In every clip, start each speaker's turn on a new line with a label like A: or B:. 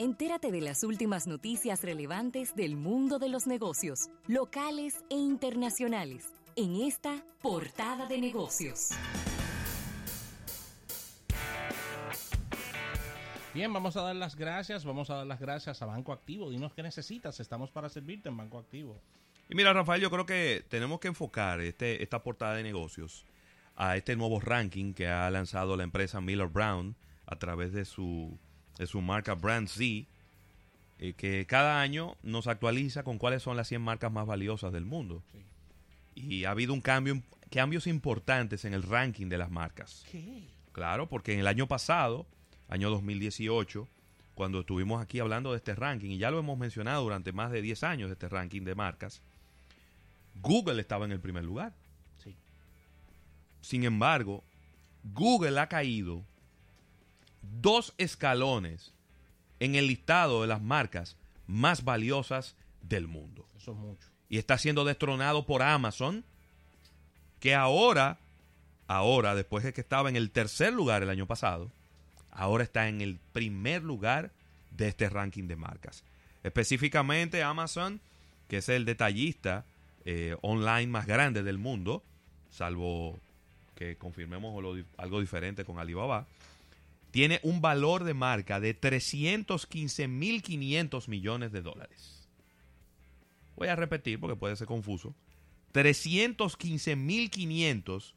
A: Entérate de las últimas noticias relevantes del mundo de los negocios, locales e internacionales, en esta portada de negocios.
B: Bien, vamos a dar las gracias, vamos a dar las gracias a Banco Activo. Dinos qué necesitas, estamos para servirte en Banco Activo.
C: Y mira, Rafael, yo creo que tenemos que enfocar este, esta portada de negocios a este nuevo ranking que ha lanzado la empresa Miller Brown a través de su, de su marca Brand Z, eh, que cada año nos actualiza con cuáles son las 100 marcas más valiosas del mundo. Y ha habido un cambio, cambios importantes en el ranking de las marcas.
B: ¿Qué?
C: Claro, porque en el año pasado, año 2018, cuando estuvimos aquí hablando de este ranking, y ya lo hemos mencionado durante más de 10 años, este ranking de marcas, Google estaba en el primer lugar.
B: Sí.
C: Sin embargo, Google ha caído dos escalones en el listado de las marcas más valiosas del mundo.
B: Eso es mucho.
C: Y está siendo destronado por Amazon, que ahora, ahora, después de que estaba en el tercer lugar el año pasado, ahora está en el primer lugar de este ranking de marcas. Específicamente Amazon, que es el detallista eh, online más grande del mundo, salvo que confirmemos algo diferente con Alibaba, tiene un valor de marca de 315.500 millones de dólares. Voy a repetir porque puede ser confuso. 315.500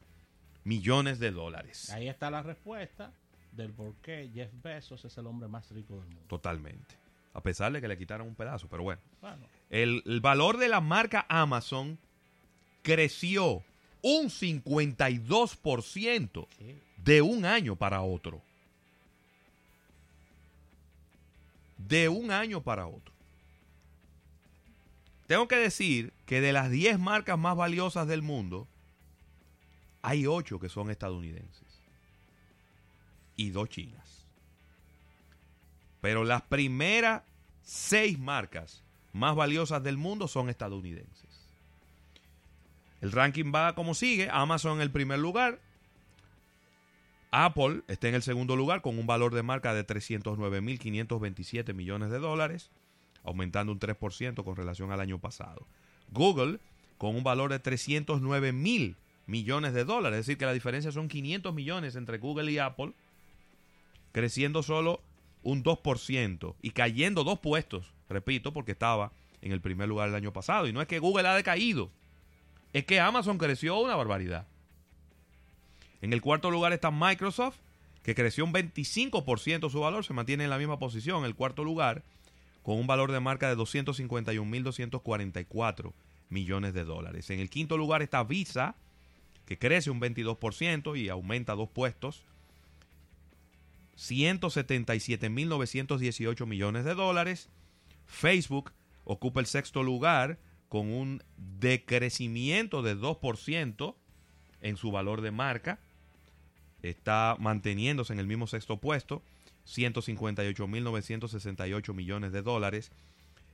C: millones de dólares.
B: Ahí está la respuesta del por qué Jeff Bezos es el hombre más rico del mundo.
C: Totalmente. A pesar de que le quitaron un pedazo, pero bueno.
B: Bueno,
C: El, el valor de la marca Amazon creció un 52%
B: ¿qué?
C: de un año para otro. De un año para otro. Tengo que decir que de las 10 marcas más valiosas del mundo, hay 8 que son estadounidenses y 2 chinas. Pero las primeras 6 marcas más valiosas del mundo son estadounidenses. El ranking va como sigue. Amazon en el primer lugar. Apple está en el segundo lugar con un valor de marca de 309.527 millones de dólares, aumentando un 3% con relación al año pasado. Google con un valor de 309.000 millones de dólares, es decir, que la diferencia son 500 millones entre Google y Apple, creciendo solo un 2% y cayendo dos puestos, repito, porque estaba en el primer lugar el año pasado. Y no es que Google ha decaído, es que Amazon creció una barbaridad. En el cuarto lugar está Microsoft, que creció un 25% su valor, se mantiene en la misma posición, en el cuarto lugar, con un valor de marca de 251.244 millones de dólares. En el quinto lugar está Visa, que crece un 22% y aumenta dos puestos, 177.918 millones de dólares. Facebook ocupa el sexto lugar con un decrecimiento de 2% en su valor de marca. Está manteniéndose en el mismo sexto puesto, 158.968 millones de dólares.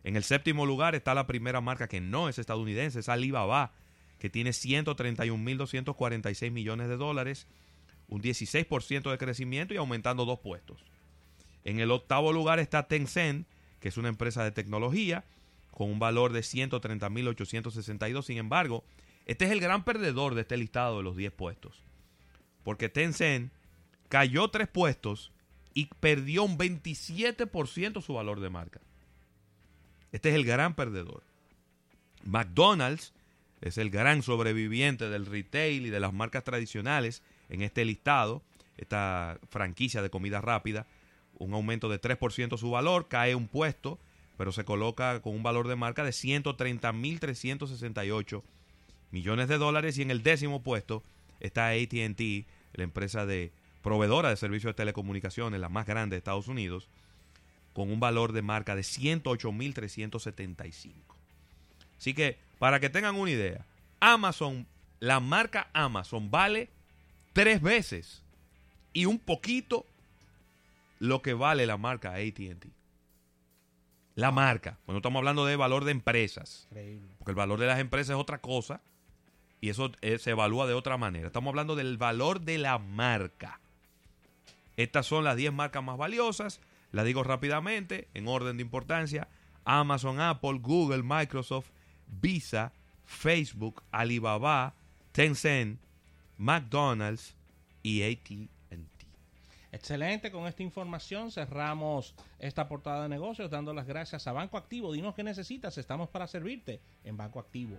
C: En el séptimo lugar está la primera marca que no es estadounidense, es Alibaba, que tiene 131.246 millones de dólares, un 16% de crecimiento y aumentando dos puestos. En el octavo lugar está Tencent, que es una empresa de tecnología, con un valor de 130.862. Sin embargo, este es el gran perdedor de este listado de los 10 puestos. Porque Tencent cayó tres puestos y perdió un 27% su valor de marca. Este es el gran perdedor. McDonald's es el gran sobreviviente del retail y de las marcas tradicionales en este listado, esta franquicia de comida rápida. Un aumento de 3% su valor, cae un puesto, pero se coloca con un valor de marca de 130.368 millones de dólares. Y en el décimo puesto está ATT, la empresa de proveedora de servicios de telecomunicaciones, la más grande de Estados Unidos, con un valor de marca de 108.375. Así que, para que tengan una idea, Amazon, la marca Amazon vale tres veces y un poquito lo que vale la marca ATT. La marca. Bueno, estamos hablando de valor de empresas.
B: Increíble.
C: Porque el valor de las empresas es otra cosa y eso eh, se evalúa de otra manera. Estamos hablando del valor de la marca. Estas son las 10 marcas más valiosas. La digo rápidamente, en orden de importancia. Amazon, Apple, Google, Microsoft, Visa, Facebook, Alibaba, Tencent, McDonald's y AT&T.
B: Excelente, con esta información cerramos esta portada de negocios dando las gracias a Banco Activo. Dinos qué necesitas, estamos para servirte en Banco Activo.